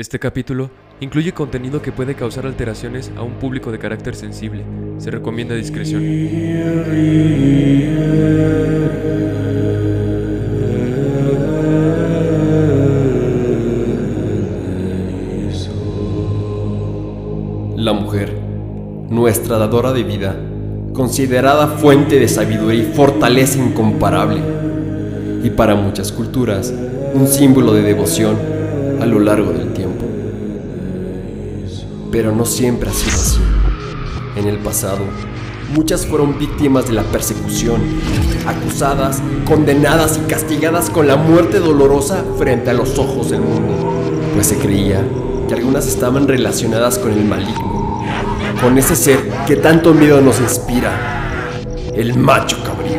Este capítulo incluye contenido que puede causar alteraciones a un público de carácter sensible. Se recomienda discreción. La mujer, nuestra dadora de vida, considerada fuente de sabiduría y fortaleza incomparable, y para muchas culturas un símbolo de devoción a lo largo del tiempo. Pero no siempre ha sido así. En el pasado, muchas fueron víctimas de la persecución, acusadas, condenadas y castigadas con la muerte dolorosa frente a los ojos del mundo, pues se creía que algunas estaban relacionadas con el maligno, con ese ser que tanto miedo nos inspira, el macho cabrío.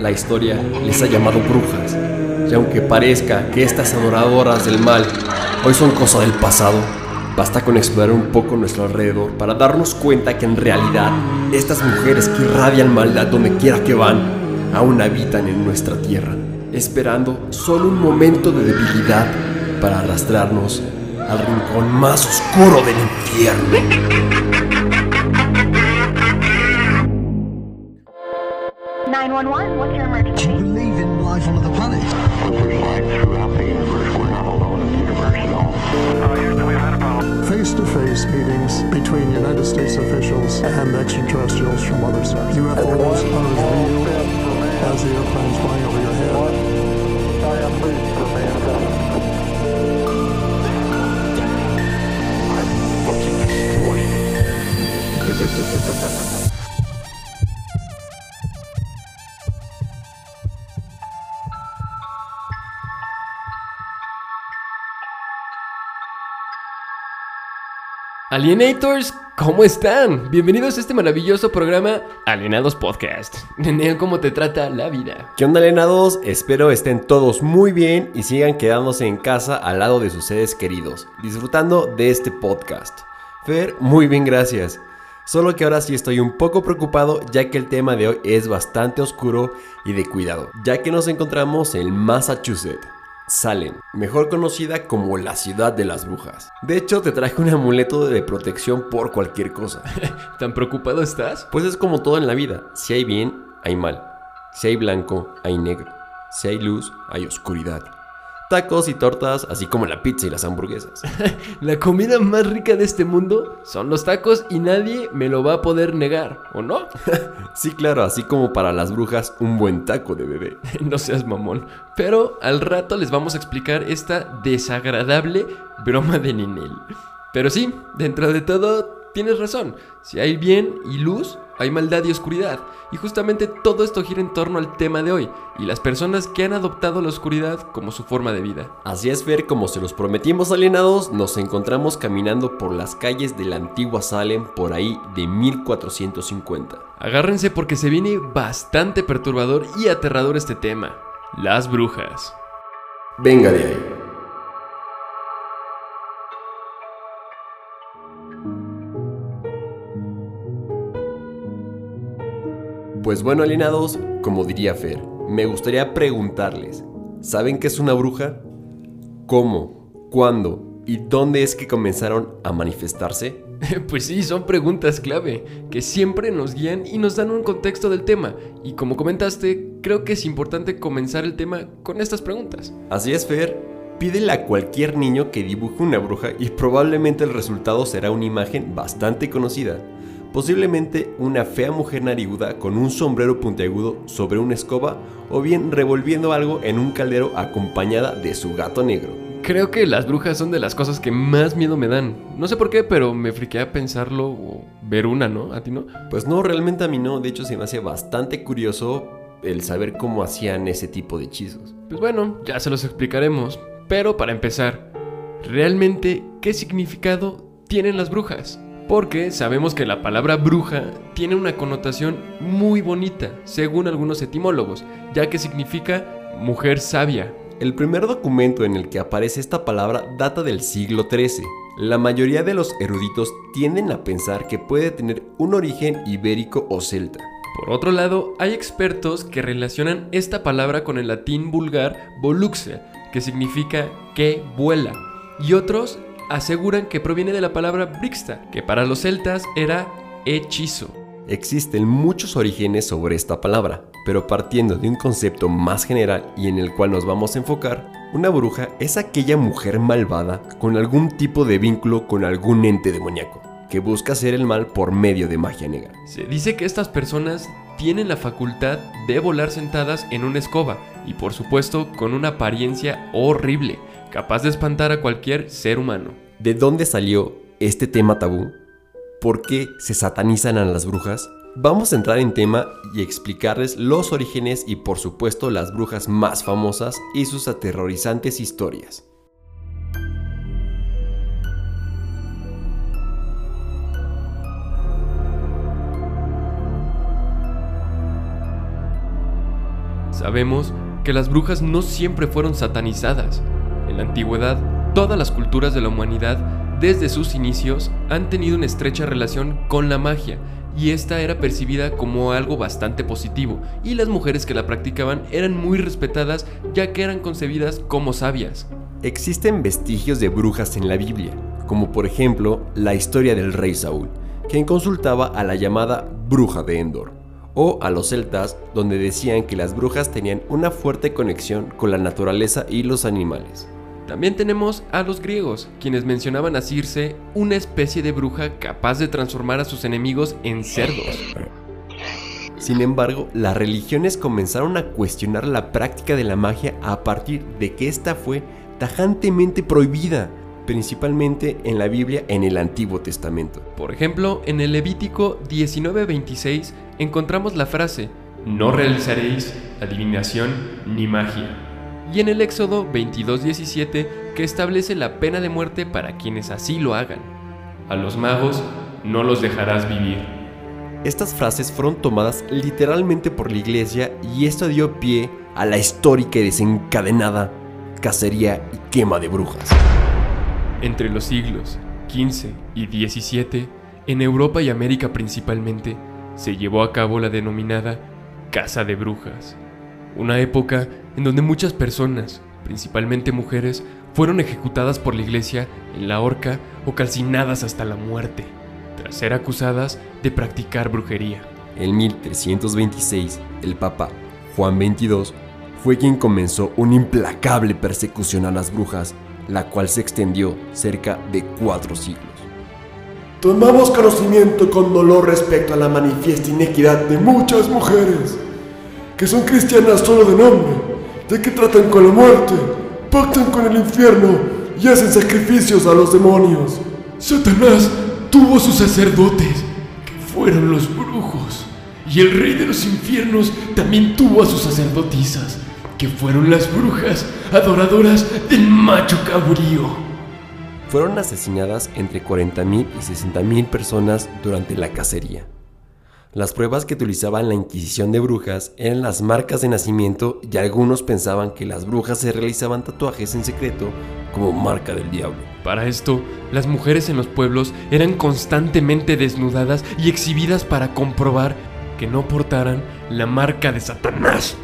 La historia les ha llamado brujas, y aunque parezca que estas adoradoras del mal hoy son cosa del pasado, basta con explorar un poco nuestro alrededor para darnos cuenta que en realidad estas mujeres que irradian maldad donde quiera que van, aún habitan en nuestra tierra, esperando solo un momento de debilidad para arrastrarnos al rincón más oscuro del infierno. 911, what's your face to face meetings between United States officials and extraterrestrials from other stars. UFOs are as real as the airplanes flying over your head. Alienators, ¿cómo están? Bienvenidos a este maravilloso programa Alienados Podcast. Nene, ¿cómo te trata la vida? ¿Qué onda, alienados? Espero estén todos muy bien y sigan quedándose en casa al lado de sus seres queridos, disfrutando de este podcast. Fer, muy bien, gracias. Solo que ahora sí estoy un poco preocupado ya que el tema de hoy es bastante oscuro y de cuidado, ya que nos encontramos en Massachusetts. Salem, mejor conocida como la ciudad de las brujas. De hecho, te traje un amuleto de protección por cualquier cosa. ¿Tan preocupado estás? Pues es como todo en la vida. Si hay bien, hay mal. Si hay blanco, hay negro. Si hay luz, hay oscuridad. Tacos y tortas, así como la pizza y las hamburguesas. La comida más rica de este mundo son los tacos y nadie me lo va a poder negar, ¿o no? Sí, claro, así como para las brujas un buen taco de bebé. no seas mamón. Pero al rato les vamos a explicar esta desagradable broma de Ninel. Pero sí, dentro de todo, tienes razón. Si hay bien y luz, hay maldad y oscuridad. Y justamente todo esto gira en torno al tema de hoy y las personas que han adoptado la oscuridad como su forma de vida. Así es, Fer, como se los prometimos alienados, nos encontramos caminando por las calles de la antigua Salem por ahí de 1450. Agárrense porque se viene bastante perturbador y aterrador este tema. Las brujas. Venga de ahí. Pues bueno, alienados, como diría Fer, me gustaría preguntarles, ¿saben qué es una bruja? ¿Cómo? ¿Cuándo? ¿Y dónde es que comenzaron a manifestarse? Pues sí, son preguntas clave que siempre nos guían y nos dan un contexto del tema. Y como comentaste, creo que es importante comenzar el tema con estas preguntas. Así es, Fer. Pídele a cualquier niño que dibuje una bruja y probablemente el resultado será una imagen bastante conocida. Posiblemente una fea mujer nariguda con un sombrero puntiagudo sobre una escoba o bien revolviendo algo en un caldero acompañada de su gato negro. Creo que las brujas son de las cosas que más miedo me dan. No sé por qué, pero me friquea pensarlo o ver una, ¿no? ¿A ti no? Pues no, realmente a mí no, de hecho se me hace bastante curioso el saber cómo hacían ese tipo de hechizos. Pues bueno, ya se los explicaremos. Pero para empezar, ¿realmente qué significado tienen las brujas? Porque sabemos que la palabra bruja tiene una connotación muy bonita, según algunos etimólogos, ya que significa mujer sabia. El primer documento en el que aparece esta palabra data del siglo XIII. La mayoría de los eruditos tienden a pensar que puede tener un origen ibérico o celta. Por otro lado, hay expertos que relacionan esta palabra con el latín vulgar voluxia, que significa que vuela, y otros aseguran que proviene de la palabra brixta, que para los celtas era hechizo. Existen muchos orígenes sobre esta palabra, pero partiendo de un concepto más general y en el cual nos vamos a enfocar, una bruja es aquella mujer malvada con algún tipo de vínculo con algún ente demoníaco, que busca hacer el mal por medio de magia negra. Se dice que estas personas tienen la facultad de volar sentadas en una escoba y por supuesto con una apariencia horrible, capaz de espantar a cualquier ser humano. ¿De dónde salió este tema tabú? ¿Por qué se satanizan a las brujas? Vamos a entrar en tema y explicarles los orígenes y por supuesto las brujas más famosas y sus aterrorizantes historias. Sabemos que las brujas no siempre fueron satanizadas. En la antigüedad, todas las culturas de la humanidad, desde sus inicios, han tenido una estrecha relación con la magia, y esta era percibida como algo bastante positivo, y las mujeres que la practicaban eran muy respetadas ya que eran concebidas como sabias. Existen vestigios de brujas en la Biblia, como por ejemplo la historia del rey Saúl, quien consultaba a la llamada bruja de Endor, o a los celtas, donde decían que las brujas tenían una fuerte conexión con la naturaleza y los animales. También tenemos a los griegos, quienes mencionaban a Circe, una especie de bruja capaz de transformar a sus enemigos en cerdos. Sin embargo, las religiones comenzaron a cuestionar la práctica de la magia a partir de que esta fue tajantemente prohibida, principalmente en la Biblia en el Antiguo Testamento. Por ejemplo, en el Levítico 19:26 encontramos la frase, no realizaréis adivinación ni magia. Y en el Éxodo 22:17 que establece la pena de muerte para quienes así lo hagan. A los magos no los dejarás vivir. Estas frases fueron tomadas literalmente por la iglesia y esto dio pie a la histórica y desencadenada cacería y quema de brujas. Entre los siglos XV y XVII, en Europa y América principalmente, se llevó a cabo la denominada Caza de Brujas, una época en donde muchas personas, principalmente mujeres, fueron ejecutadas por la iglesia en la horca o calcinadas hasta la muerte, tras ser acusadas de practicar brujería. En 1326, el Papa Juan XXII fue quien comenzó una implacable persecución a las brujas, la cual se extendió cerca de cuatro siglos. Tomamos conocimiento con dolor respecto a la manifiesta inequidad de muchas mujeres, que son cristianas solo de nombre, de que tratan con la muerte, pactan con el infierno y hacen sacrificios a los demonios. Satanás tuvo sus sacerdotes, que fueron los brujos, y el rey de los infiernos también tuvo a sus sacerdotisas, que fueron las brujas adoradoras del macho cabrío. Fueron asesinadas entre 40.000 y 60.000 personas durante la cacería. Las pruebas que utilizaban la Inquisición de brujas eran las marcas de nacimiento y algunos pensaban que las brujas se realizaban tatuajes en secreto como marca del diablo. Para esto, las mujeres en los pueblos eran constantemente desnudadas y exhibidas para comprobar que no portaran la marca de Satanás.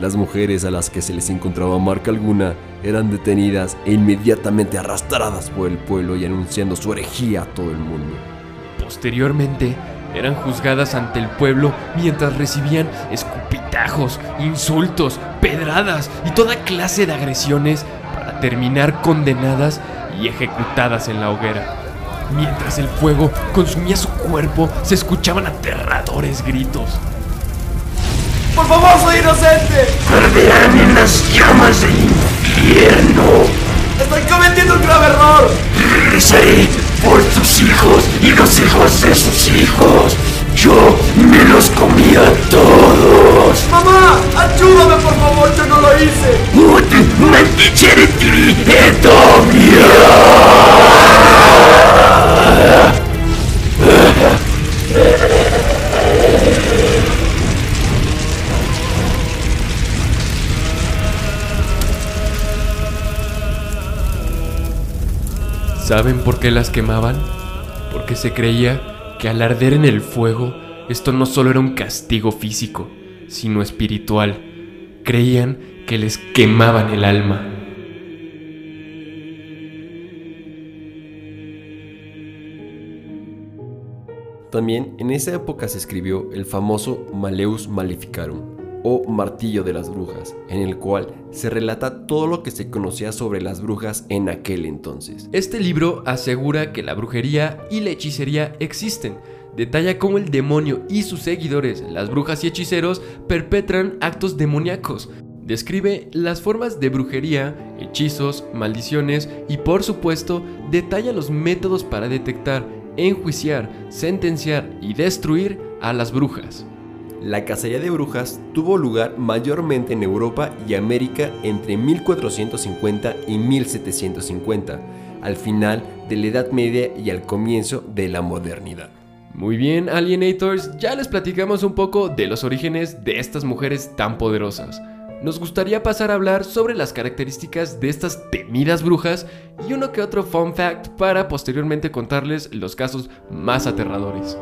Las mujeres a las que se les encontraba marca alguna eran detenidas e inmediatamente arrastradas por el pueblo y anunciando su herejía a todo el mundo. Posteriormente, eran juzgadas ante el pueblo mientras recibían escupitajos, insultos, pedradas y toda clase de agresiones para terminar condenadas y ejecutadas en la hoguera. Mientras el fuego consumía su cuerpo, se escuchaban aterradores gritos. ¡Por favor, soy inocente! Arderán en las llamas del infierno. ¡Estoy cometiendo un grave error! Regresaré por tus hijos y los hijos de sus hijos. Yo me los comí a todos. ¡Mamá! ¡Ayúdame, por favor! ¡Yo no lo hice! Ut maldicere ti, Edomia. ¿Saben por qué las quemaban? Porque se creía que al arder en el fuego, esto no solo era un castigo físico, sino espiritual. Creían que les quemaban el alma. También en esa época se escribió el famoso Maleus Maleficarum o Martillo de las Brujas, en el cual se relata todo lo que se conocía sobre las brujas en aquel entonces. Este libro asegura que la brujería y la hechicería existen. Detalla cómo el demonio y sus seguidores, las brujas y hechiceros, perpetran actos demoníacos. Describe las formas de brujería, hechizos, maldiciones y por supuesto detalla los métodos para detectar, enjuiciar, sentenciar y destruir a las brujas. La cacería de brujas tuvo lugar mayormente en Europa y América entre 1450 y 1750, al final de la Edad Media y al comienzo de la modernidad. Muy bien, Alienators, ya les platicamos un poco de los orígenes de estas mujeres tan poderosas. Nos gustaría pasar a hablar sobre las características de estas temidas brujas y uno que otro fun fact para posteriormente contarles los casos más aterradores.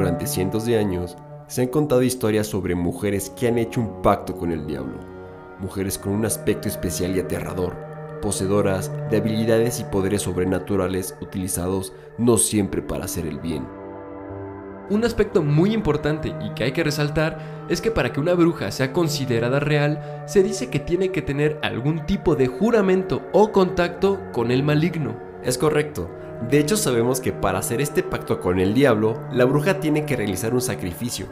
Durante cientos de años se han contado historias sobre mujeres que han hecho un pacto con el diablo, mujeres con un aspecto especial y aterrador, poseedoras de habilidades y poderes sobrenaturales utilizados no siempre para hacer el bien. Un aspecto muy importante y que hay que resaltar es que para que una bruja sea considerada real, se dice que tiene que tener algún tipo de juramento o contacto con el maligno. Es correcto. De hecho sabemos que para hacer este pacto con el diablo, la bruja tiene que realizar un sacrificio.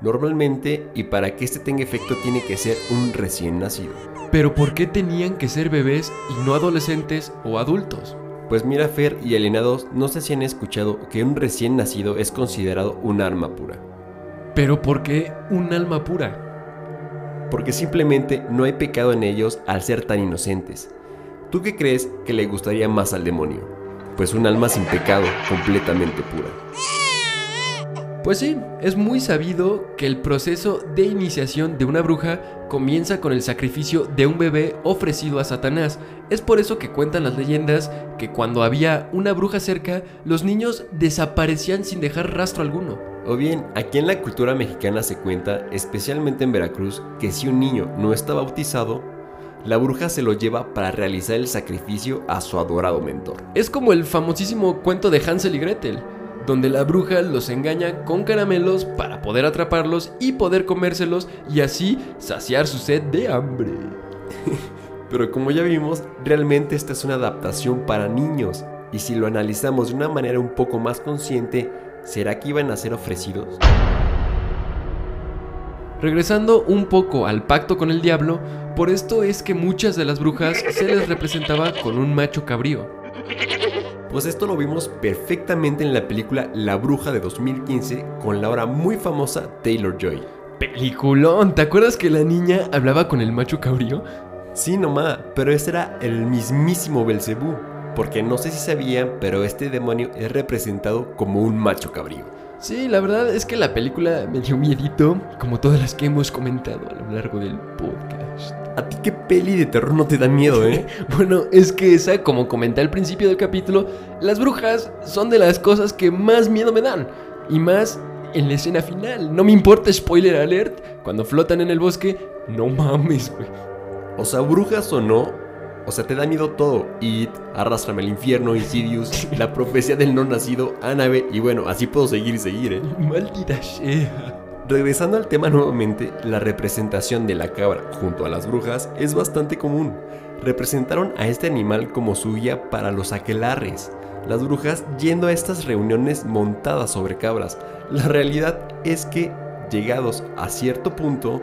Normalmente, y para que este tenga efecto tiene que ser un recién nacido. Pero ¿por qué tenían que ser bebés y no adolescentes o adultos? Pues mira Fer y alienados, no sé si han escuchado que un recién nacido es considerado un alma pura. Pero ¿por qué un alma pura? Porque simplemente no hay pecado en ellos al ser tan inocentes. ¿Tú qué crees que le gustaría más al demonio? Pues un alma sin pecado, completamente pura. Pues sí, es muy sabido que el proceso de iniciación de una bruja comienza con el sacrificio de un bebé ofrecido a Satanás. Es por eso que cuentan las leyendas que cuando había una bruja cerca, los niños desaparecían sin dejar rastro alguno. O bien, aquí en la cultura mexicana se cuenta, especialmente en Veracruz, que si un niño no está bautizado, la bruja se lo lleva para realizar el sacrificio a su adorado mentor. Es como el famosísimo cuento de Hansel y Gretel, donde la bruja los engaña con caramelos para poder atraparlos y poder comérselos y así saciar su sed de hambre. Pero como ya vimos, realmente esta es una adaptación para niños. Y si lo analizamos de una manera un poco más consciente, ¿será que iban a ser ofrecidos? Regresando un poco al pacto con el diablo, por esto es que muchas de las brujas se les representaba con un macho cabrío. Pues esto lo vimos perfectamente en la película La Bruja de 2015 con la ahora muy famosa Taylor Joy. Peliculón, ¿te acuerdas que la niña hablaba con el macho cabrío? Sí, nomás, pero ese era el mismísimo Belcebú. Porque no sé si sabían, pero este demonio es representado como un macho cabrío. Sí, la verdad es que la película me dio miedito, como todas las que hemos comentado a lo largo del podcast. ¿A ti qué peli de terror no te da miedo, eh? Bueno, es que esa, como comenté al principio del capítulo, las brujas son de las cosas que más miedo me dan. Y más en la escena final. No me importa spoiler alert, cuando flotan en el bosque, no mames, güey. O sea, brujas o no, o sea, te da miedo todo. It, Arrastrame al infierno, Insidious, La profecía del no nacido, Annabelle, y bueno, así puedo seguir y seguir, ¿eh? Maldita sea. Regresando al tema nuevamente, la representación de la cabra junto a las brujas es bastante común. Representaron a este animal como su guía para los aquelarres. Las brujas yendo a estas reuniones montadas sobre cabras. La realidad es que, llegados a cierto punto,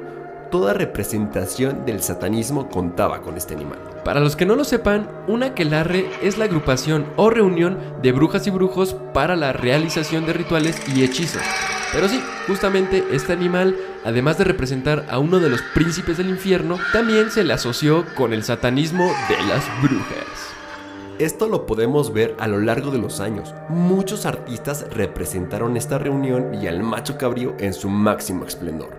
toda representación del satanismo contaba con este animal. Para los que no lo sepan, un aquelarre es la agrupación o reunión de brujas y brujos para la realización de rituales y hechizos. Pero sí, justamente este animal, además de representar a uno de los príncipes del infierno, también se le asoció con el satanismo de las brujas. Esto lo podemos ver a lo largo de los años. Muchos artistas representaron esta reunión y al macho cabrío en su máximo esplendor.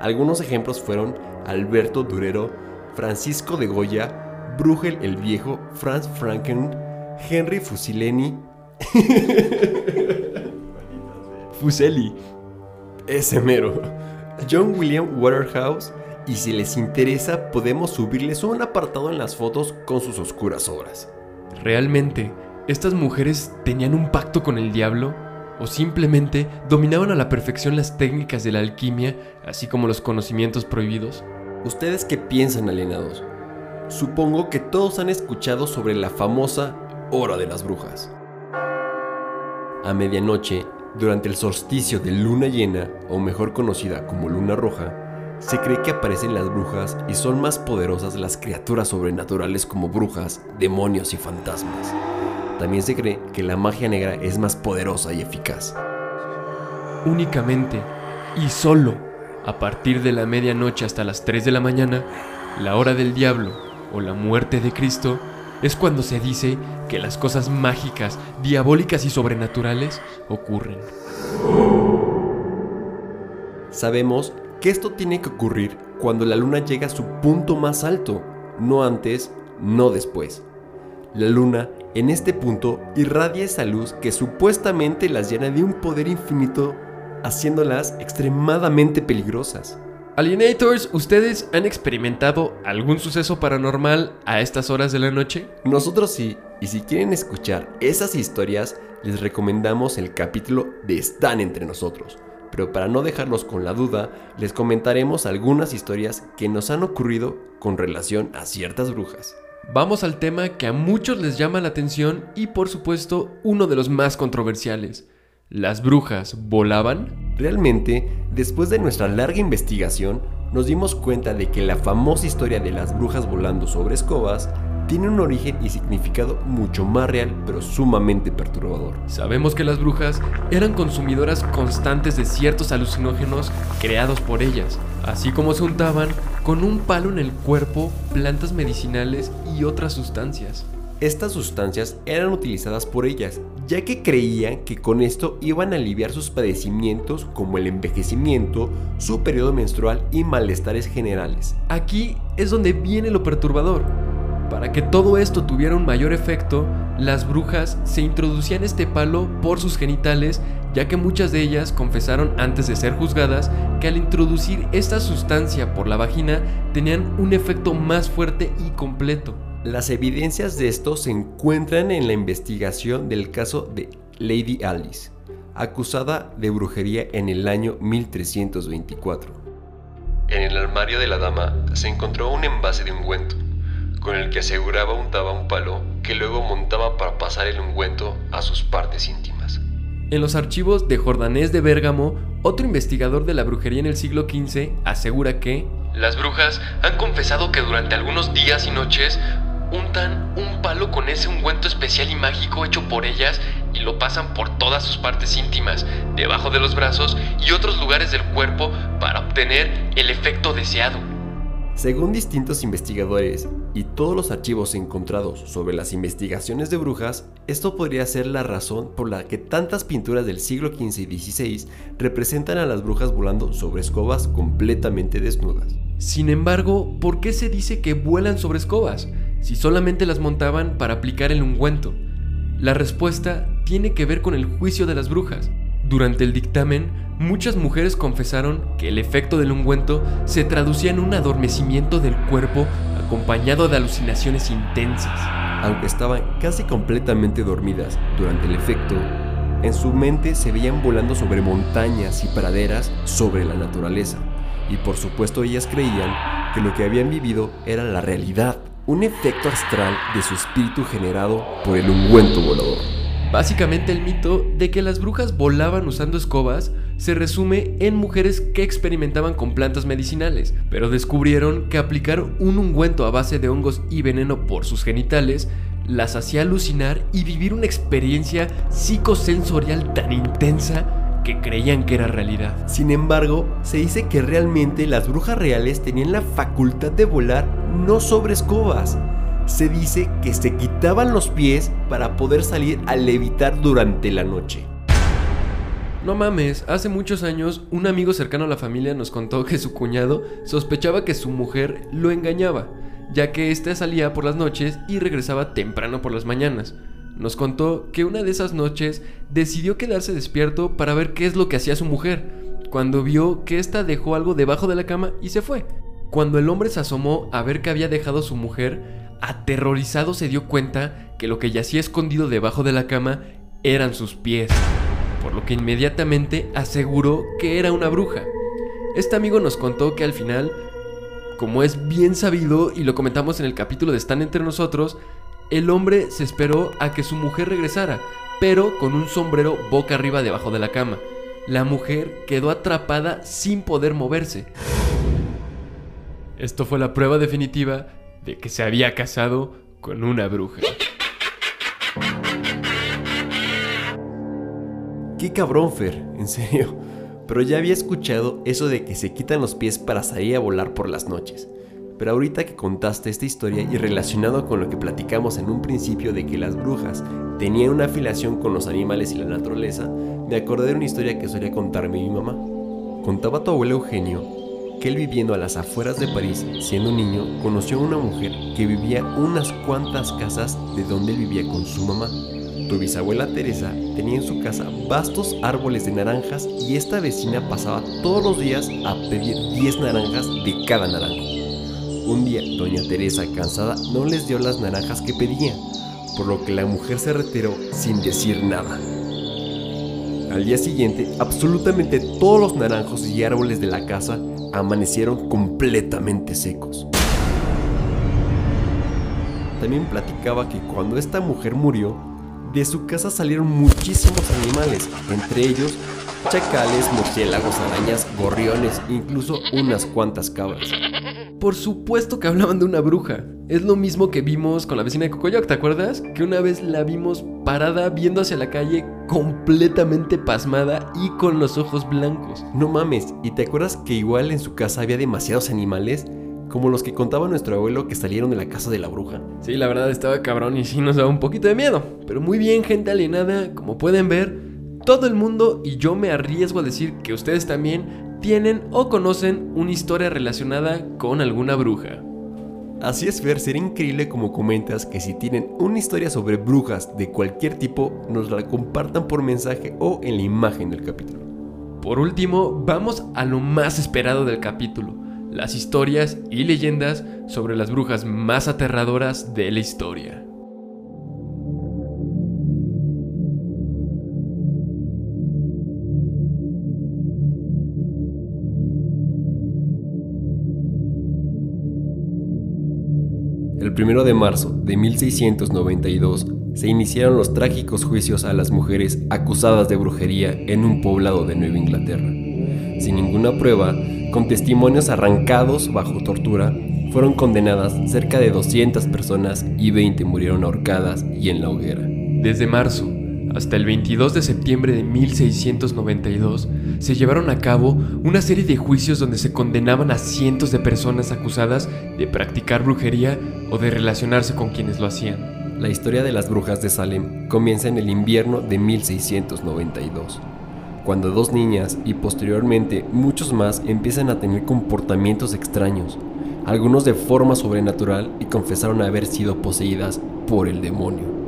Algunos ejemplos fueron Alberto Durero, Francisco de Goya, Bruegel el Viejo, Franz Franken, Henry Fusileni, Fuseli, ese mero, John William Waterhouse, y si les interesa podemos subirles un apartado en las fotos con sus oscuras obras. ¿Realmente estas mujeres tenían un pacto con el diablo? ¿O simplemente dominaban a la perfección las técnicas de la alquimia, así como los conocimientos prohibidos? ¿Ustedes qué piensan, alienados? Supongo que todos han escuchado sobre la famosa Hora de las Brujas. A medianoche, durante el solsticio de luna llena, o mejor conocida como luna roja, se cree que aparecen las brujas y son más poderosas las criaturas sobrenaturales como brujas, demonios y fantasmas. También se cree que la magia negra es más poderosa y eficaz. Únicamente y solo a partir de la medianoche hasta las 3 de la mañana, la hora del diablo o la muerte de Cristo, es cuando se dice que las cosas mágicas, diabólicas y sobrenaturales ocurren. Sabemos que esto tiene que ocurrir cuando la luna llega a su punto más alto, no antes, no después. La luna, en este punto, irradia esa luz que supuestamente las llena de un poder infinito, haciéndolas extremadamente peligrosas. Alienators, ¿ustedes han experimentado algún suceso paranormal a estas horas de la noche? Nosotros sí, y si quieren escuchar esas historias, les recomendamos el capítulo de Están entre nosotros. Pero para no dejarlos con la duda, les comentaremos algunas historias que nos han ocurrido con relación a ciertas brujas. Vamos al tema que a muchos les llama la atención y por supuesto uno de los más controversiales. ¿Las brujas volaban? Realmente, después de nuestra larga investigación, nos dimos cuenta de que la famosa historia de las brujas volando sobre escobas tiene un origen y significado mucho más real, pero sumamente perturbador. Sabemos que las brujas eran consumidoras constantes de ciertos alucinógenos creados por ellas, así como se untaban con un palo en el cuerpo plantas medicinales y otras sustancias. Estas sustancias eran utilizadas por ellas, ya que creían que con esto iban a aliviar sus padecimientos como el envejecimiento, su periodo menstrual y malestares generales. Aquí es donde viene lo perturbador. Para que todo esto tuviera un mayor efecto, las brujas se introducían este palo por sus genitales, ya que muchas de ellas confesaron antes de ser juzgadas que al introducir esta sustancia por la vagina tenían un efecto más fuerte y completo. Las evidencias de esto se encuentran en la investigación del caso de Lady Alice, acusada de brujería en el año 1324. En el armario de la dama se encontró un envase de ungüento, con el que aseguraba untaba un palo que luego montaba para pasar el ungüento a sus partes íntimas. En los archivos de Jordanés de Bérgamo, otro investigador de la brujería en el siglo XV asegura que las brujas han confesado que durante algunos días y noches untan un palo con ese ungüento especial y mágico hecho por ellas y lo pasan por todas sus partes íntimas, debajo de los brazos y otros lugares del cuerpo para obtener el efecto deseado. Según distintos investigadores y todos los archivos encontrados sobre las investigaciones de brujas, esto podría ser la razón por la que tantas pinturas del siglo XV y XVI representan a las brujas volando sobre escobas completamente desnudas. Sin embargo, ¿por qué se dice que vuelan sobre escobas si solamente las montaban para aplicar el ungüento? La respuesta tiene que ver con el juicio de las brujas. Durante el dictamen, muchas mujeres confesaron que el efecto del ungüento se traducía en un adormecimiento del cuerpo acompañado de alucinaciones intensas. Aunque estaban casi completamente dormidas durante el efecto, en su mente se veían volando sobre montañas y praderas sobre la naturaleza. Y por supuesto ellas creían que lo que habían vivido era la realidad, un efecto astral de su espíritu generado por el ungüento volador. Básicamente el mito de que las brujas volaban usando escobas se resume en mujeres que experimentaban con plantas medicinales, pero descubrieron que aplicar un ungüento a base de hongos y veneno por sus genitales las hacía alucinar y vivir una experiencia psicosensorial tan intensa que creían que era realidad. Sin embargo, se dice que realmente las brujas reales tenían la facultad de volar no sobre escobas. Se dice que se quitaban los pies para poder salir a levitar durante la noche. No mames, hace muchos años un amigo cercano a la familia nos contó que su cuñado sospechaba que su mujer lo engañaba, ya que éste salía por las noches y regresaba temprano por las mañanas. Nos contó que una de esas noches decidió quedarse despierto para ver qué es lo que hacía su mujer, cuando vio que ésta dejó algo debajo de la cama y se fue. Cuando el hombre se asomó a ver qué había dejado su mujer, aterrorizado se dio cuenta que lo que yacía escondido debajo de la cama eran sus pies, por lo que inmediatamente aseguró que era una bruja. Este amigo nos contó que al final, como es bien sabido y lo comentamos en el capítulo de Están entre nosotros, el hombre se esperó a que su mujer regresara, pero con un sombrero boca arriba debajo de la cama. La mujer quedó atrapada sin poder moverse. Esto fue la prueba definitiva de que se había casado con una bruja. Qué cabrón, Fer, en serio. Pero ya había escuchado eso de que se quitan los pies para salir a volar por las noches. Pero ahorita que contaste esta historia y relacionado con lo que platicamos en un principio de que las brujas tenían una afiliación con los animales y la naturaleza, me acordé de una historia que solía contarme mi mamá. Contaba tu abuelo Eugenio que él viviendo a las afueras de París, siendo niño, conoció a una mujer que vivía unas cuantas casas de donde él vivía con su mamá. Tu bisabuela Teresa tenía en su casa vastos árboles de naranjas y esta vecina pasaba todos los días a pedir 10 naranjas de cada naranjo. Un día, doña Teresa, cansada, no les dio las naranjas que pedía, por lo que la mujer se retiró sin decir nada. Al día siguiente, absolutamente todos los naranjos y árboles de la casa amanecieron completamente secos. También platicaba que cuando esta mujer murió, de su casa salieron muchísimos animales, entre ellos chacales, murciélagos, arañas, gorriones, incluso unas cuantas cabras. Por supuesto que hablaban de una bruja. Es lo mismo que vimos con la vecina de Cocoyoc, ¿te acuerdas? Que una vez la vimos parada viendo hacia la calle completamente pasmada y con los ojos blancos. No mames, ¿y te acuerdas que igual en su casa había demasiados animales? Como los que contaba nuestro abuelo que salieron de la casa de la bruja. Sí, la verdad estaba cabrón y sí nos daba un poquito de miedo. Pero muy bien, gente alienada, como pueden ver, todo el mundo y yo me arriesgo a decir que ustedes también tienen o conocen una historia relacionada con alguna bruja. Así es, Fer, sería increíble como comentas que si tienen una historia sobre brujas de cualquier tipo, nos la compartan por mensaje o en la imagen del capítulo. Por último, vamos a lo más esperado del capítulo, las historias y leyendas sobre las brujas más aterradoras de la historia. El 1 de marzo de 1692 se iniciaron los trágicos juicios a las mujeres acusadas de brujería en un poblado de Nueva Inglaterra. Sin ninguna prueba, con testimonios arrancados bajo tortura, fueron condenadas cerca de 200 personas y 20 murieron ahorcadas y en la hoguera. Desde marzo hasta el 22 de septiembre de 1692 se llevaron a cabo una serie de juicios donde se condenaban a cientos de personas acusadas de practicar brujería o de relacionarse con quienes lo hacían. La historia de las brujas de Salem comienza en el invierno de 1692, cuando dos niñas y posteriormente muchos más empiezan a tener comportamientos extraños, algunos de forma sobrenatural y confesaron haber sido poseídas por el demonio.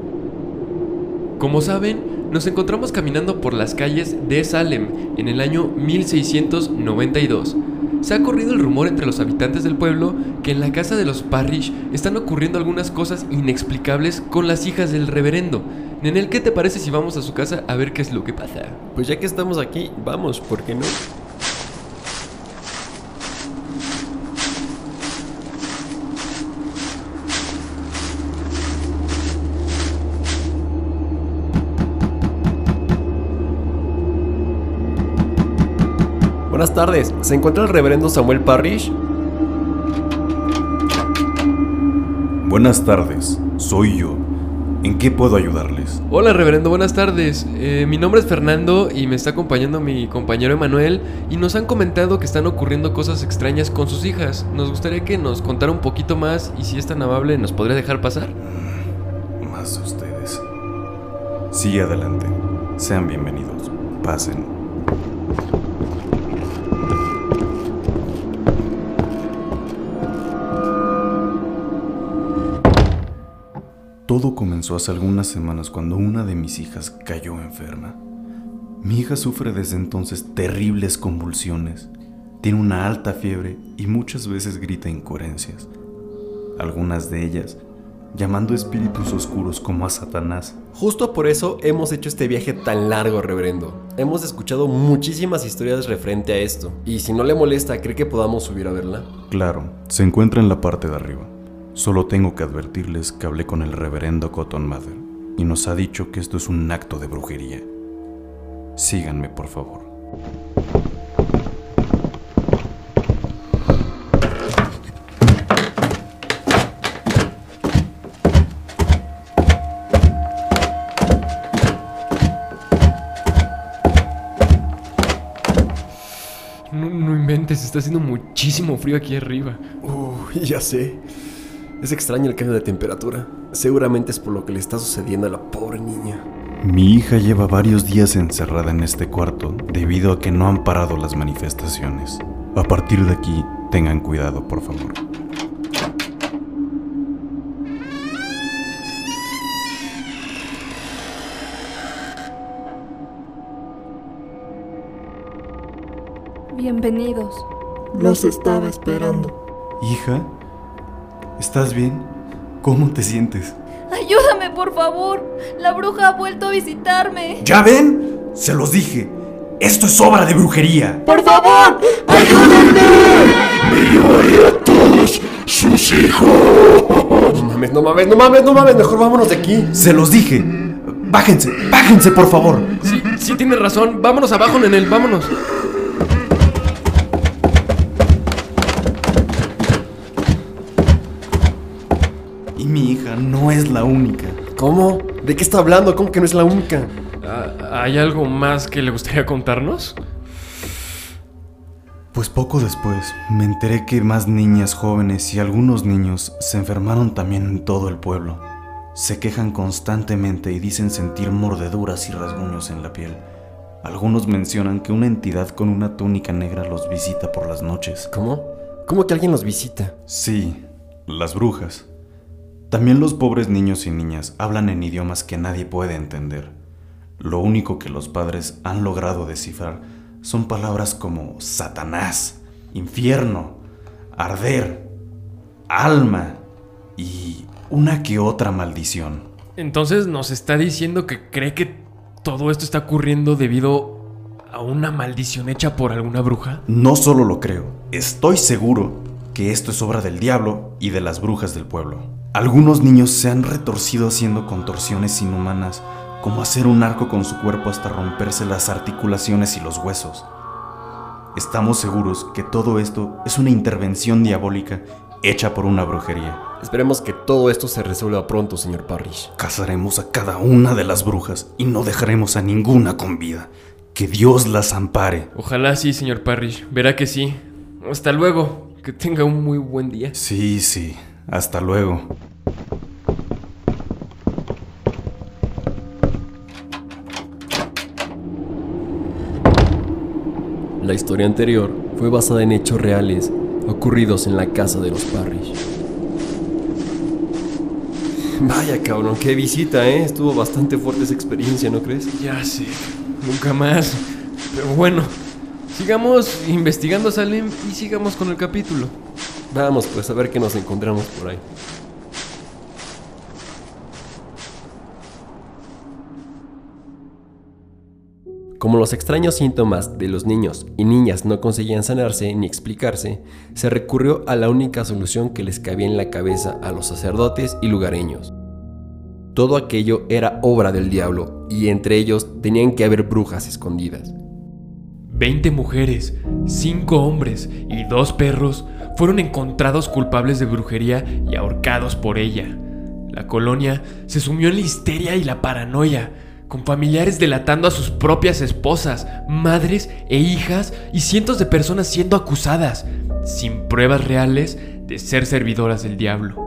Como saben, nos encontramos caminando por las calles de Salem en el año 1692. Se ha corrido el rumor entre los habitantes del pueblo que en la casa de los Parrish están ocurriendo algunas cosas inexplicables con las hijas del reverendo. Nenel, ¿qué te parece si vamos a su casa a ver qué es lo que pasa? Pues ya que estamos aquí, vamos, ¿por qué no? Buenas tardes, ¿se encuentra el reverendo Samuel Parrish? Buenas tardes, soy yo. ¿En qué puedo ayudarles? Hola reverendo, buenas tardes. Eh, mi nombre es Fernando y me está acompañando mi compañero Emanuel y nos han comentado que están ocurriendo cosas extrañas con sus hijas. Nos gustaría que nos contara un poquito más y si es tan amable nos podría dejar pasar. Más de ustedes. Sí, adelante. Sean bienvenidos. Pasen. Todo comenzó hace algunas semanas cuando una de mis hijas cayó enferma. Mi hija sufre desde entonces terribles convulsiones, tiene una alta fiebre y muchas veces grita incoherencias. Algunas de ellas llamando espíritus oscuros como a Satanás. Justo por eso hemos hecho este viaje tan largo, reverendo. Hemos escuchado muchísimas historias referente a esto. Y si no le molesta, ¿cree que podamos subir a verla? Claro, se encuentra en la parte de arriba. Solo tengo que advertirles que hablé con el reverendo Cotton Mather y nos ha dicho que esto es un acto de brujería. Síganme, por favor. No, no inventes, está haciendo muchísimo frío aquí arriba. Uy, ya sé. Es extraño el cambio de temperatura. Seguramente es por lo que le está sucediendo a la pobre niña. Mi hija lleva varios días encerrada en este cuarto debido a que no han parado las manifestaciones. A partir de aquí, tengan cuidado, por favor. Bienvenidos. Los estaba esperando. Hija, ¿estás bien? ¿Cómo te sientes? Ayúdame, por favor. La bruja ha vuelto a visitarme. ¿Ya ven? Se los dije. Esto es obra de brujería. ¡Por favor! No mames, no mames, no mames, no mames. Mejor vámonos de aquí. Se los dije. Bájense, bájense, por favor. Sí, sí tienes razón. Vámonos abajo, Nenel, vámonos. Hija no es la única. ¿Cómo? ¿De qué está hablando? ¿Cómo que no es la única? Ah, ¿Hay algo más que le gustaría contarnos? Pues poco después me enteré que más niñas jóvenes y algunos niños se enfermaron también en todo el pueblo. Se quejan constantemente y dicen sentir mordeduras y rasguños en la piel. Algunos mencionan que una entidad con una túnica negra los visita por las noches. ¿Cómo? ¿Cómo que alguien los visita? Sí, las brujas. También los pobres niños y niñas hablan en idiomas que nadie puede entender. Lo único que los padres han logrado descifrar son palabras como Satanás, infierno, arder, alma y una que otra maldición. Entonces nos está diciendo que cree que todo esto está ocurriendo debido a una maldición hecha por alguna bruja. No solo lo creo, estoy seguro que esto es obra del diablo y de las brujas del pueblo. Algunos niños se han retorcido haciendo contorsiones inhumanas, como hacer un arco con su cuerpo hasta romperse las articulaciones y los huesos. Estamos seguros que todo esto es una intervención diabólica hecha por una brujería. Esperemos que todo esto se resuelva pronto, señor Parrish. Cazaremos a cada una de las brujas y no dejaremos a ninguna con vida. Que Dios las ampare. Ojalá sí, señor Parrish. Verá que sí. Hasta luego. Que tenga un muy buen día. Sí, sí. Hasta luego. La historia anterior fue basada en hechos reales ocurridos en la casa de los Parrish. Vaya cabrón, qué visita, ¿eh? Estuvo bastante fuerte esa experiencia, ¿no crees? Ya sé. Nunca más. Pero bueno. Sigamos investigando Salem y sigamos con el capítulo. Vamos, pues a ver qué nos encontramos por ahí. Como los extraños síntomas de los niños y niñas no conseguían sanarse ni explicarse, se recurrió a la única solución que les cabía en la cabeza a los sacerdotes y lugareños. Todo aquello era obra del diablo y entre ellos tenían que haber brujas escondidas. 20 mujeres, 5 hombres y 2 perros fueron encontrados culpables de brujería y ahorcados por ella. La colonia se sumió en la histeria y la paranoia, con familiares delatando a sus propias esposas, madres e hijas y cientos de personas siendo acusadas, sin pruebas reales, de ser servidoras del diablo.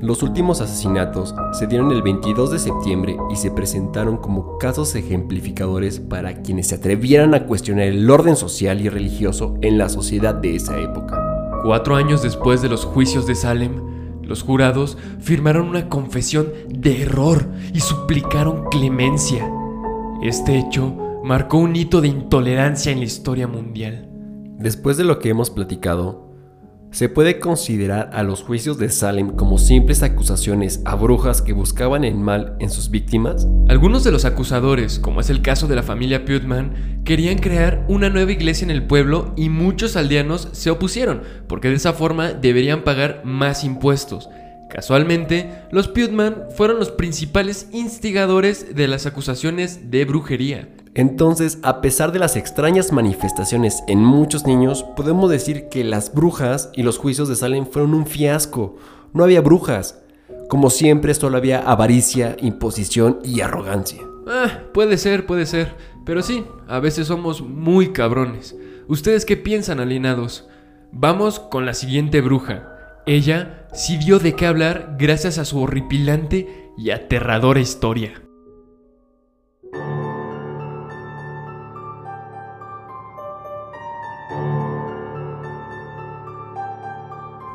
Los últimos asesinatos se dieron el 22 de septiembre y se presentaron como casos ejemplificadores para quienes se atrevieran a cuestionar el orden social y religioso en la sociedad de esa época. Cuatro años después de los juicios de Salem, Los jurados firmaron una confesión de error y suplicaron clemencia. Este hecho marcó un hito de intolerancia en la historia mundial. Después de lo que hemos platicado, ¿se puede considerar a los juicios de Salem como simples acusaciones a brujas que buscaban el mal en sus víctimas? Algunos de los acusadores, como es el caso de la familia Putman, querían crear una nueva iglesia en el pueblo y muchos aldeanos se opusieron, porque de esa forma deberían pagar más impuestos. Casualmente, los Putman fueron los principales instigadores de las acusaciones de brujería. Entonces, a pesar de las extrañas manifestaciones en muchos niños, podemos decir que las brujas y los juicios de Salem fueron un fiasco. No había brujas. Como siempre, solo había avaricia, imposición y arrogancia. Ah, puede ser, puede ser. Pero sí, a veces somos muy cabrones. ¿Ustedes qué piensan, alienados? Vamos con la siguiente bruja. Ella sí dio de qué hablar gracias a su horripilante y aterradora historia.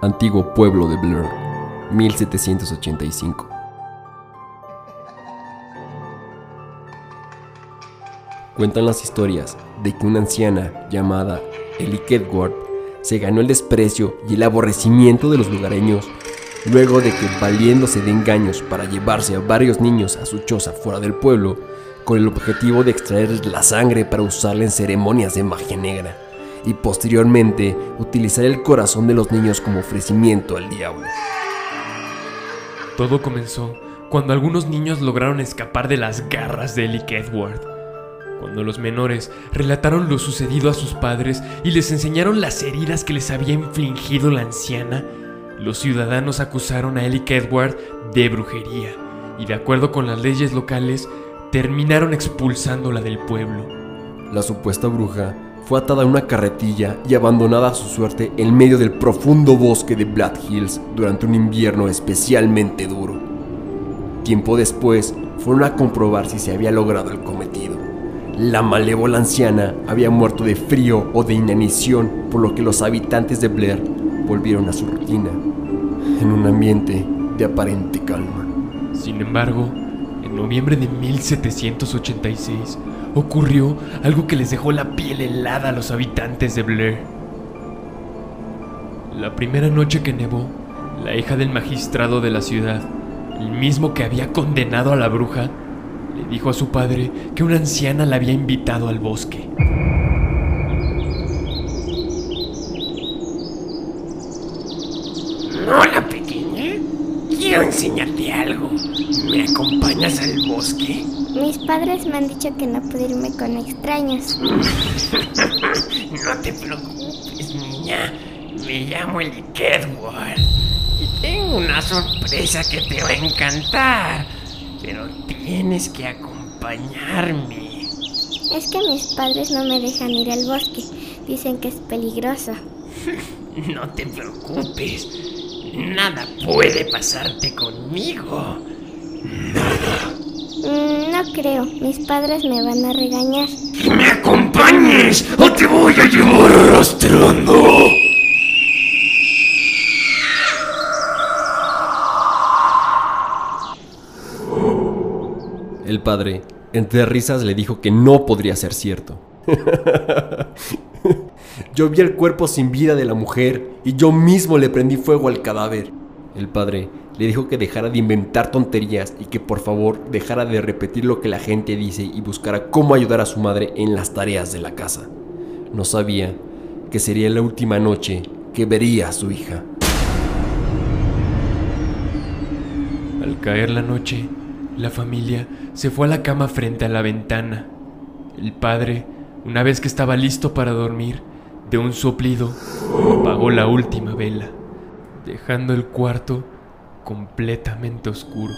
Antiguo pueblo de Blur, 1785. Cuentan las historias de que una anciana llamada Ellie Kedward se ganó el desprecio y el aborrecimiento de los lugareños luego de que, valiéndose de engaños para llevarse a varios niños a su choza fuera del pueblo, con el objetivo de extraer la sangre para usarla en ceremonias de magia negra, y posteriormente utilizar el corazón de los niños como ofrecimiento al diablo. Todo comenzó cuando algunos niños lograron escapar de las garras de Ellie Edward. Cuando los menores relataron lo sucedido a sus padres y les enseñaron las heridas que les había infligido la anciana, los ciudadanos acusaron a Ellie Edward de brujería y de acuerdo con las leyes locales terminaron expulsándola del pueblo. La supuesta bruja fue atada a una carretilla y abandonada a su suerte en medio del profundo bosque de Black Hills durante un invierno especialmente duro. Tiempo después fueron a comprobar si se había logrado el cometido. La malévola anciana había muerto de frío o de inanición, por lo que los habitantes de Blair volvieron a su rutina, en un ambiente de aparente calma. Sin embargo, en noviembre de 1786 ocurrió algo que les dejó la piel helada a los habitantes de Blair. La primera noche que nevó, la hija del magistrado de la ciudad, el mismo que había condenado a la bruja, le dijo a su padre que una anciana la había invitado al bosque. Hola, pequeña. Quiero enseñarte algo. ¿Me acompañas al bosque? Mis padres me han dicho que no puedo irme con extraños. no te preocupes, niña. Me llamo Ellie Kedward. Y tengo una sorpresa que te va a encantar. Pero tienes que acompañarme. Es que mis padres no me dejan ir al bosque. Dicen que es peligroso. no te preocupes. Nada puede pasarte conmigo. Nada. Mm, no creo. Mis padres me van a regañar. ¡Que me acompañes! ¡O te voy a llevar arrastrando! El padre, entre risas, le dijo que no podría ser cierto. yo vi el cuerpo sin vida de la mujer y yo mismo le prendí fuego al cadáver. El padre le dijo que dejara de inventar tonterías y que por favor dejara de repetir lo que la gente dice y buscara cómo ayudar a su madre en las tareas de la casa. No sabía que sería la última noche que vería a su hija. Al caer la noche, la familia se fue a la cama frente a la ventana. El padre, una vez que estaba listo para dormir, de un soplido, apagó la última vela, dejando el cuarto completamente oscuro.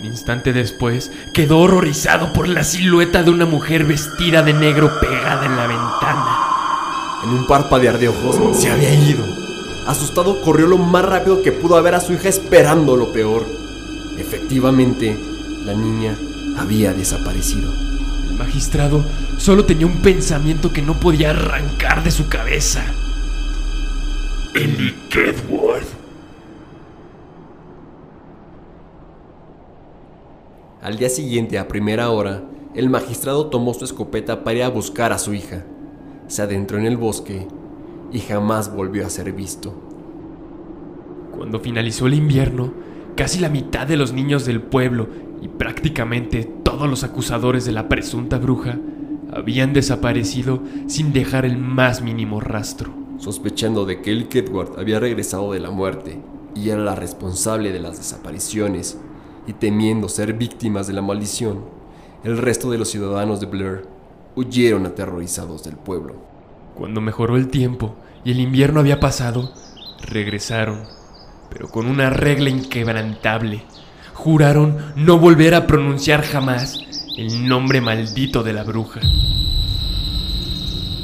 Un instante después, quedó horrorizado por la silueta de una mujer vestida de negro pegada en la ventana. En un parpadear de ojos, se había ido. Asustado, corrió lo más rápido que pudo a ver a su hija esperando lo peor. Efectivamente, la niña había desaparecido. El magistrado solo tenía un pensamiento que no podía arrancar de su cabeza. Ellie Deadwood. Al día siguiente, a primera hora, el magistrado tomó su escopeta para ir a buscar a su hija. Se adentró en el bosque y jamás volvió a ser visto. Cuando finalizó el invierno, casi la mitad de los niños del pueblo y prácticamente todos los acusadores de la presunta bruja habían desaparecido sin dejar el más mínimo rastro. Sospechando de que el Kedward había regresado de la muerte y era la responsable de las desapariciones, y temiendo ser víctimas de la maldición, el resto de los ciudadanos de Blair huyeron aterrorizados del pueblo. Cuando mejoró el tiempo y el invierno había pasado, regresaron, pero con una regla inquebrantable. Juraron no volver a pronunciar jamás el nombre maldito de la bruja.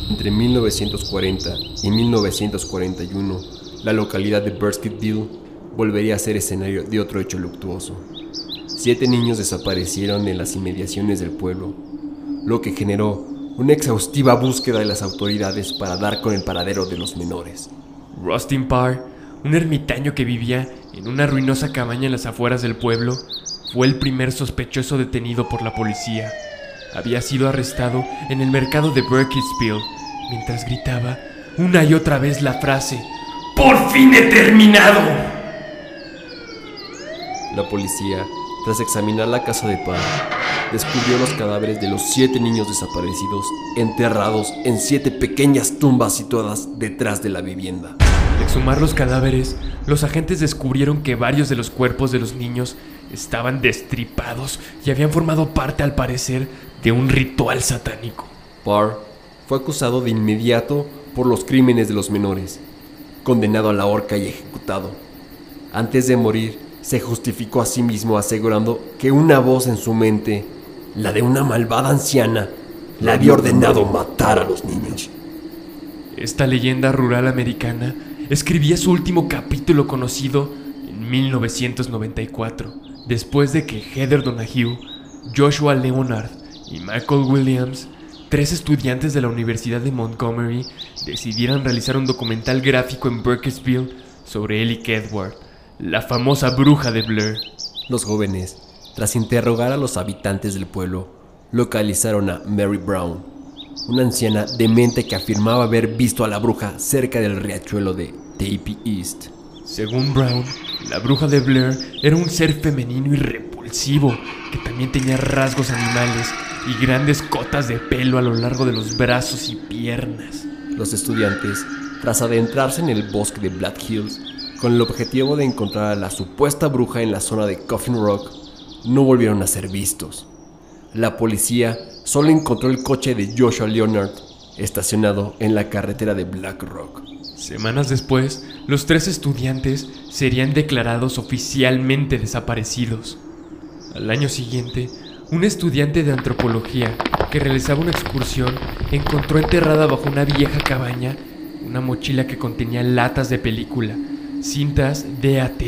Entre 1940 y 1941, la localidad de Burskettville volvería a ser escenario de otro hecho luctuoso. Siete niños desaparecieron en las inmediaciones del pueblo, lo que generó una exhaustiva búsqueda de las autoridades para dar con el paradero de los menores. Rustin Parr, un ermitaño que vivía en una ruinosa cabaña en las afueras del pueblo, fue el primer sospechoso detenido por la policía. Había sido arrestado en el mercado de Burkittsville mientras gritaba una y otra vez la frase ¡Por fin he terminado! La policía, tras examinar la casa de Parr, descubrió los cadáveres de los siete niños desaparecidos enterrados en siete pequeñas tumbas situadas detrás de la vivienda. Al exhumar los cadáveres, los agentes descubrieron que varios de los cuerpos de los niños estaban destripados y habían formado parte, al parecer, de un ritual satánico. Parr fue acusado de inmediato por los crímenes de los menores, condenado a la horca y ejecutado. Antes de morir, se justificó a sí mismo asegurando que una voz en su mente, la de una malvada anciana, le había ordenado matar a los niños. Esta leyenda rural americana escribía su último capítulo conocido en 1994, después de que Heather Donahue, Joshua Leonard y Michael Williams, tres estudiantes de la Universidad de Montgomery, decidieran realizar un documental gráfico en Burkittsville sobre Ellie Edward, la famosa bruja de Blair. Los jóvenes, tras interrogar a los habitantes del pueblo, localizaron a Mary Brown, una anciana demente que afirmaba haber visto a la bruja cerca del riachuelo de Tapey East. Según Brown, la bruja de Blair era un ser femenino y repulsivo que también tenía rasgos animales y grandes cotas de pelo a lo largo de los brazos y piernas. Los estudiantes, tras adentrarse en el bosque de Black Hills, con el objetivo de encontrar a la supuesta bruja en la zona de Coffin Rock, no volvieron a ser vistos. La policía solo encontró el coche de Joshua Leonard estacionado en la carretera de Black Rock. Semanas después, los tres estudiantes serían declarados oficialmente desaparecidos. Al año siguiente, un estudiante de antropología que realizaba una excursión encontró enterrada bajo una vieja cabaña una mochila que contenía latas de película, cintas DAT,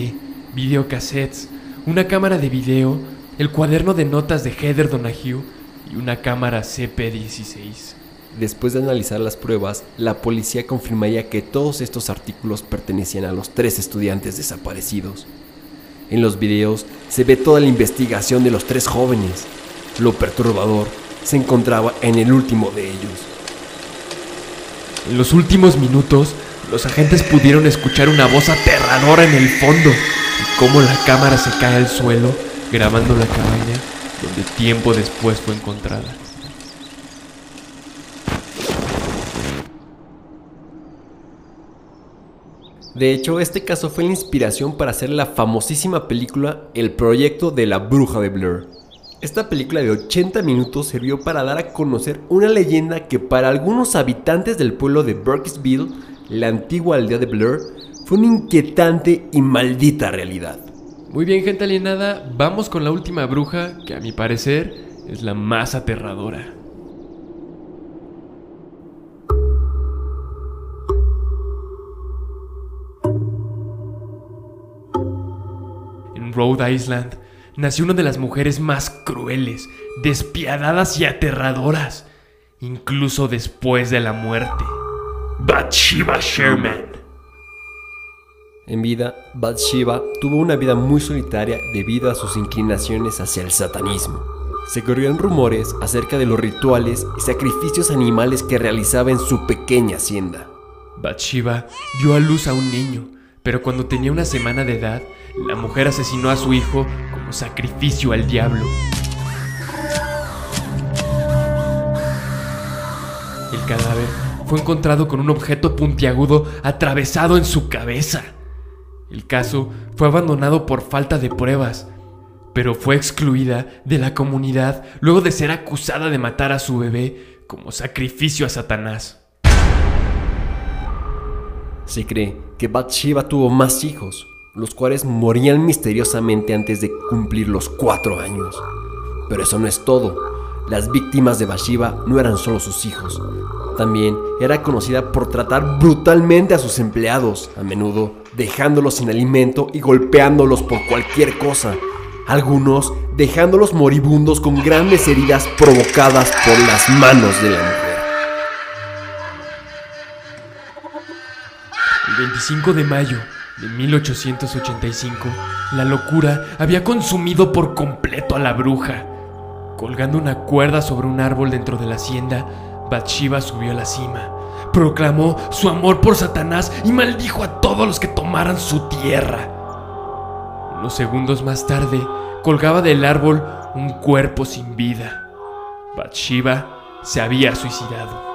videocassettes, una cámara de video, el cuaderno de notas de Heather Donahue y una cámara CP16. Después de analizar las pruebas, la policía confirmaría que todos estos artículos pertenecían a los tres estudiantes desaparecidos. En los videos se ve toda la investigación de los tres jóvenes. Lo perturbador se encontraba en el último de ellos. En los últimos minutos, los agentes pudieron escuchar una voz aterradora en el fondo y cómo la cámara se cae al suelo, grabando la cabaña donde tiempo después fue encontrada. De hecho, este caso fue la inspiración para hacer la famosísima película El proyecto de la bruja de Blair. Esta película de 80 minutos sirvió para dar a conocer una leyenda que para algunos habitantes del pueblo de Burkittsville, la antigua aldea de Blair, fue una inquietante y maldita realidad. Muy bien, gente alienada, vamos con la última bruja, que a mi parecer es la más aterradora. En Rhode Island nació una de las mujeres más crueles, despiadadas y aterradoras, incluso después de la muerte. Bathsheba Sherman. En vida, Bathsheba tuvo una vida muy solitaria debido a sus inclinaciones hacia el satanismo. Se corrían rumores acerca de los rituales y sacrificios animales que realizaba en su pequeña hacienda. Bathsheba dio a luz a un niño, pero cuando tenía una semana de edad, la mujer asesinó a su hijo como sacrificio al diablo. El cadáver fue encontrado con un objeto puntiagudo atravesado en su cabeza. El caso fue abandonado por falta de pruebas, pero fue excluida de la comunidad luego de ser acusada de matar a su bebé como sacrificio a Satanás. Se cree que Bathsheba tuvo más hijos, los cuales morían misteriosamente antes de cumplir los cuatro años. Pero eso no es todo. Las víctimas de Bathsheba no eran solo sus hijos. También era conocida por tratar brutalmente a sus empleados, a menudo dejándolos sin alimento y golpeándolos por cualquier cosa. Algunos dejándolos moribundos con grandes heridas provocadas por las manos de la mujer. El 25 de mayo de 1885, la locura había consumido por completo a la bruja. Colgando una cuerda sobre un árbol dentro de la hacienda, Bathsheba subió a la cima, proclamó su amor por Satanás y maldijo a todos los que tomaran su tierra. Unos segundos más tarde, colgaba del árbol un cuerpo sin vida. Bathsheba se había suicidado.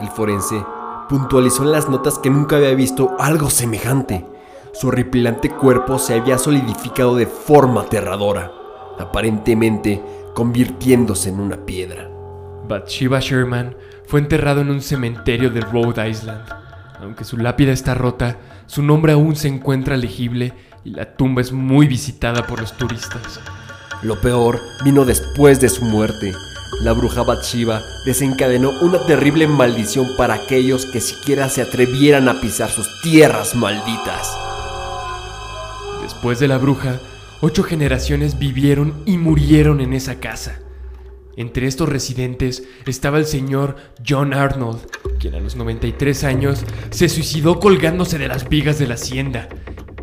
El forense puntualizó en las notas que nunca había visto algo semejante. Su horripilante cuerpo se había solidificado de forma aterradora, aparentemente convirtiéndose en una piedra. Bathsheba Sherman fue enterrado en un cementerio de Rhode Island. Aunque su lápida está rota, su nombre aún se encuentra legible y la tumba es muy visitada por los turistas. Lo peor vino después de su muerte. La bruja Bathsheba desencadenó una terrible maldición para aquellos que siquiera se atrevieran a pisar sus tierras malditas. Después de la bruja, ocho generaciones vivieron y murieron en esa casa. Entre estos residentes estaba el señor John Arnold, quien a los 93 años se suicidó colgándose de las vigas de la hacienda,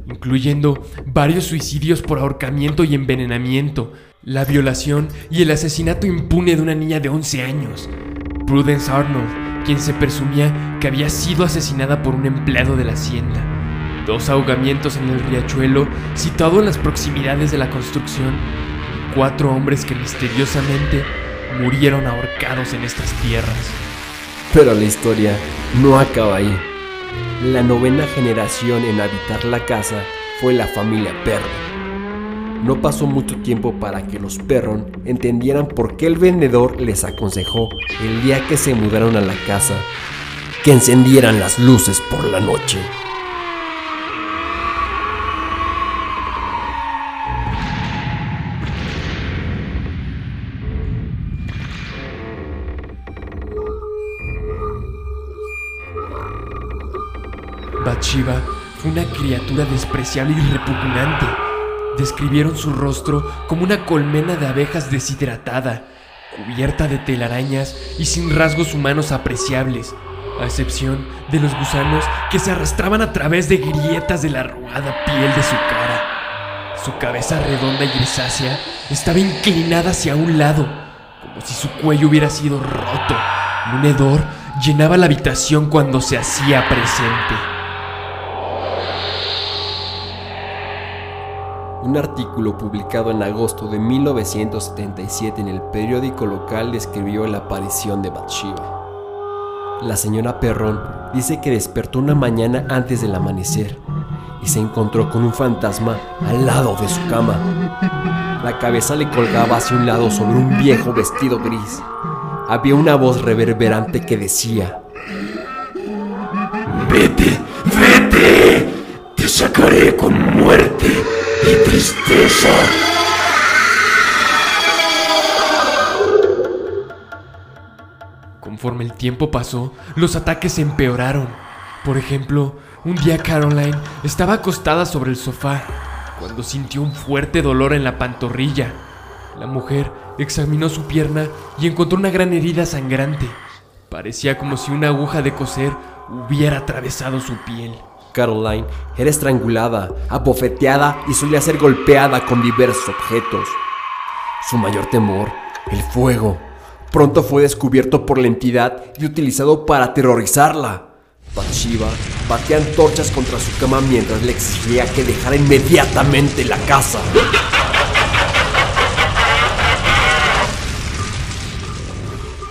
incluyendo varios suicidios por ahorcamiento y envenenamiento, la violación y el asesinato impune de una niña de 11 años, Prudence Arnold, quien se presumía que había sido asesinada por un empleado de la hacienda, dos ahogamientos en el riachuelo situado en las proximidades de la construcción, cuatro hombres que misteriosamente murieron ahorcados en estas tierras. Pero la historia no acaba ahí. La novena generación en habitar la casa fue la familia Perro. No pasó mucho tiempo para que los Perron entendieran por qué el vendedor les aconsejó el día que se mudaron a la casa que encendieran las luces por la noche. Bathsheba fue una criatura despreciable y repugnante. Describieron su rostro como una colmena de abejas deshidratada, cubierta de telarañas y sin rasgos humanos apreciables, a excepción de los gusanos que se arrastraban a través de grietas de la arrugada piel de su cara. Su cabeza redonda y grisácea estaba inclinada hacia un lado, como si su cuello hubiera sido roto. Un hedor llenaba la habitación cuando se hacía presente. Un artículo publicado en agosto de 1977 en el periódico local describió la aparición de Bathsheba. La señora Perron dice que despertó una mañana antes del amanecer y se encontró con un fantasma al lado de su cama. La cabeza le colgaba hacia un lado sobre un viejo vestido gris. Había una voz reverberante que decía, Vete, vete, te sacaré con muerte tristeza. Conforme el tiempo pasó, los ataques se empeoraron. Por ejemplo, un día Caroline estaba acostada sobre el sofá cuando sintió un fuerte dolor en la pantorrilla. La mujer examinó su pierna y encontró una gran herida sangrante. Parecía como si una aguja de coser hubiera atravesado su piel. Caroline era estrangulada, abofeteada y solía ser golpeada con diversos objetos. Su mayor temor, el fuego, pronto fue descubierto por la entidad y utilizado para aterrorizarla. Bathsheba batía antorchas contra su cama mientras le exigía que dejara inmediatamente la casa.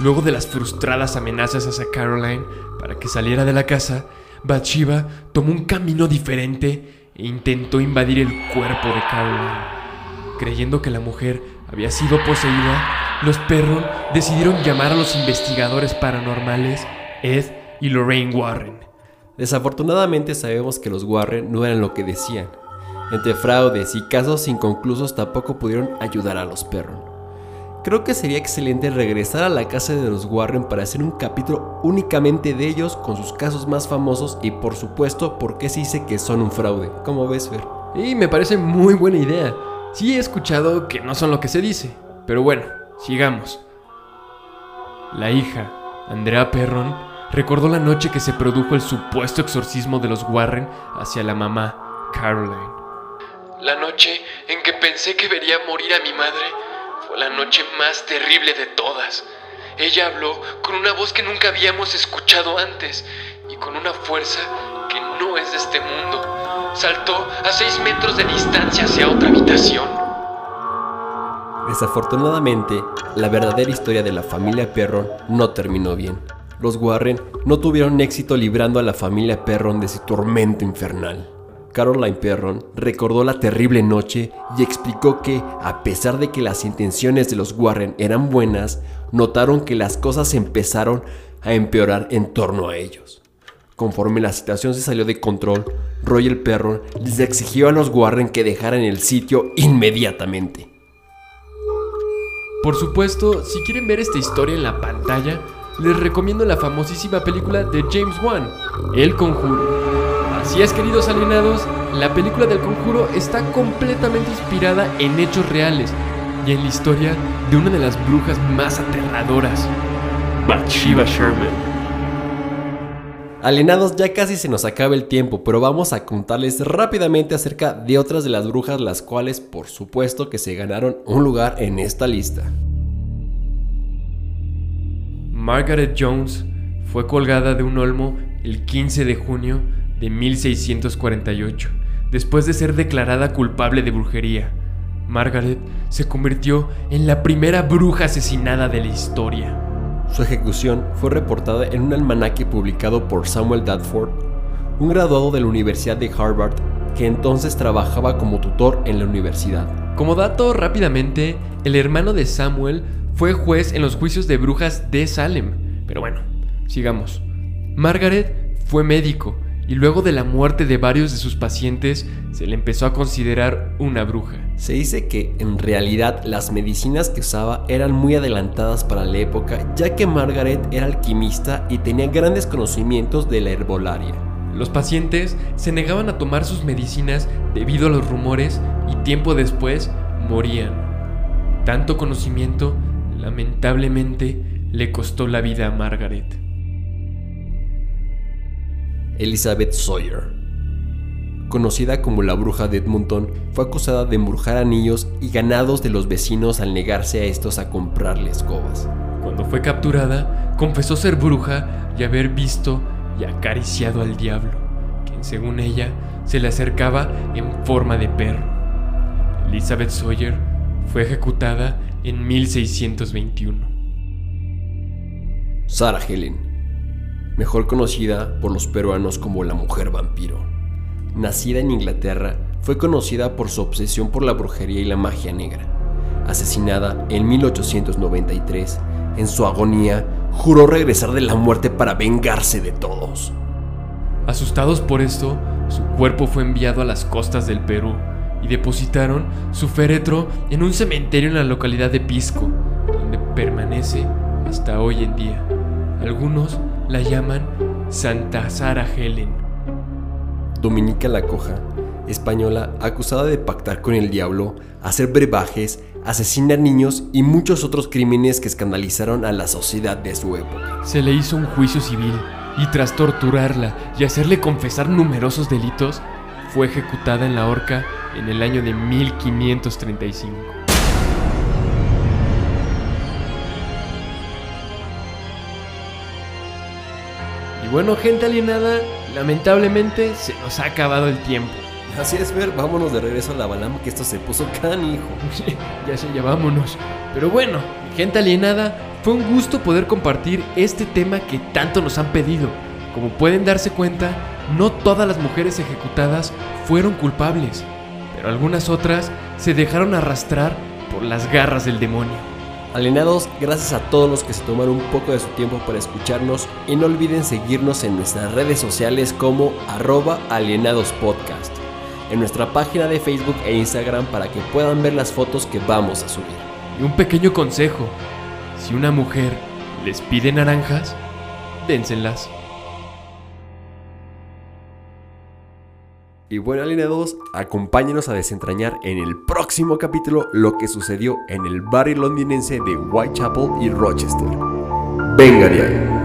Luego de las frustradas amenazas hacia Caroline para que saliera de la casa, Bathsheba tomó un camino diferente e intentó invadir el cuerpo de Caroline. Creyendo que la mujer había sido poseída, los perros decidieron llamar a los investigadores paranormales Ed y Lorraine Warren. Desafortunadamente sabemos que los Warren no eran lo que decían. Entre fraudes y casos inconclusos tampoco pudieron ayudar a los perros. Creo que sería excelente regresar a la casa de los Warren para hacer un capítulo únicamente de ellos con sus casos más famosos y por supuesto por qué se dice que son un fraude. ¿Cómo ves, Fer? Y me parece muy buena idea. Sí he escuchado que no son lo que se dice, pero bueno, sigamos. La hija, Andrea Perron, recordó la noche que se produjo el supuesto exorcismo de los Warren hacia la mamá, Caroline. La noche en que pensé que vería morir a mi madre la noche más terrible de todas. Ella habló con una voz que nunca habíamos escuchado antes y con una fuerza que no es de este mundo. Saltó a seis metros de distancia hacia otra habitación. Desafortunadamente, la verdadera historia de la familia Perron no terminó bien. Los Warren no tuvieron éxito librando a la familia Perron de su tormento infernal. Caroline Perron recordó la terrible noche y explicó que, a pesar de que las intenciones de los Warren eran buenas, notaron que las cosas empezaron a empeorar en torno a ellos. Conforme la situación se salió de control, Royal Perron les exigió a los Warren que dejaran el sitio inmediatamente. Por supuesto, si quieren ver esta historia en la pantalla, les recomiendo la famosísima película de James Wan, El Conjuro. Así es, queridos alienados, la película del Conjuro está completamente inspirada en hechos reales y en la historia de una de las brujas más aterradoras, Bathsheba Sherman. Alienados, ya casi se nos acaba el tiempo, pero vamos a contarles rápidamente acerca de otras de las brujas, las cuales por supuesto que se ganaron un lugar en esta lista. Margaret Jones fue colgada de un olmo el 15 de junio de 1648, después de ser declarada culpable de brujería. Margaret se convirtió en la primera bruja asesinada de la historia. Su ejecución fue reportada en un almanaque publicado por Samuel Dadford, un graduado de la Universidad de Harvard que entonces trabajaba como tutor en la universidad. Como dato rápidamente, el hermano de Samuel fue juez en los juicios de brujas de Salem. Pero bueno, sigamos. Margaret fue médico y luego de la muerte de varios de sus pacientes se le empezó a considerar una bruja. Se dice que en realidad las medicinas que usaba eran muy adelantadas para la época, ya que Margaret era alquimista y tenía grandes conocimientos de la herbolaria. Los pacientes se negaban a tomar sus medicinas debido a los rumores y tiempo después morían. Tanto conocimiento, lamentablemente, le costó la vida a Margaret. Elizabeth Sawyer. Conocida como la bruja de Edmonton, fue acusada de embrujar a niños y ganados de los vecinos al negarse a estos a comprarle escobas. Cuando fue capturada, confesó ser bruja y haber visto y acariciado al diablo, quien según ella se le acercaba en forma de perro. Elizabeth Sawyer fue ejecutada en 1621. Sarah Helen mejor conocida por los peruanos como la mujer vampiro. Nacida en Inglaterra, fue conocida por su obsesión por la brujería y la magia negra. Asesinada en 1893, en su agonía, juró regresar de la muerte para vengarse de todos. Asustados por esto, su cuerpo fue enviado a las costas del Perú y depositaron su féretro en un cementerio en la localidad de Pisco, donde permanece hasta hoy en día. Algunos la llaman Santa Sara Helen. Dominica la Coja, española acusada de pactar con el diablo, hacer brebajes, asesina niños y muchos otros crímenes que escandalizaron a la sociedad de su época. Se le hizo un juicio civil y tras torturarla y hacerle confesar numerosos delitos, fue ejecutada en la horca en el año de 1535. Bueno, gente alienada, lamentablemente se nos ha acabado el tiempo. Así es, Ver, vámonos de regreso a la Balam, que esto se puso canijo. ya sé, ya vámonos. Pero bueno, gente alienada, fue un gusto poder compartir este tema que tanto nos han pedido. Como pueden darse cuenta, no todas las mujeres ejecutadas fueron culpables, pero algunas otras se dejaron arrastrar por las garras del demonio. Alienados, gracias a todos los que se tomaron un poco de su tiempo para escucharnos y no olviden seguirnos en nuestras redes sociales como arroba alienadospodcast, en nuestra página de Facebook e Instagram para que puedan ver las fotos que vamos a subir. Y un pequeño consejo, si una mujer les pide naranjas, dénselas. Y bueno, alineados, acompáñenos a desentrañar en el próximo capítulo lo que sucedió en el barrio londinense de Whitechapel y Rochester. Venga de.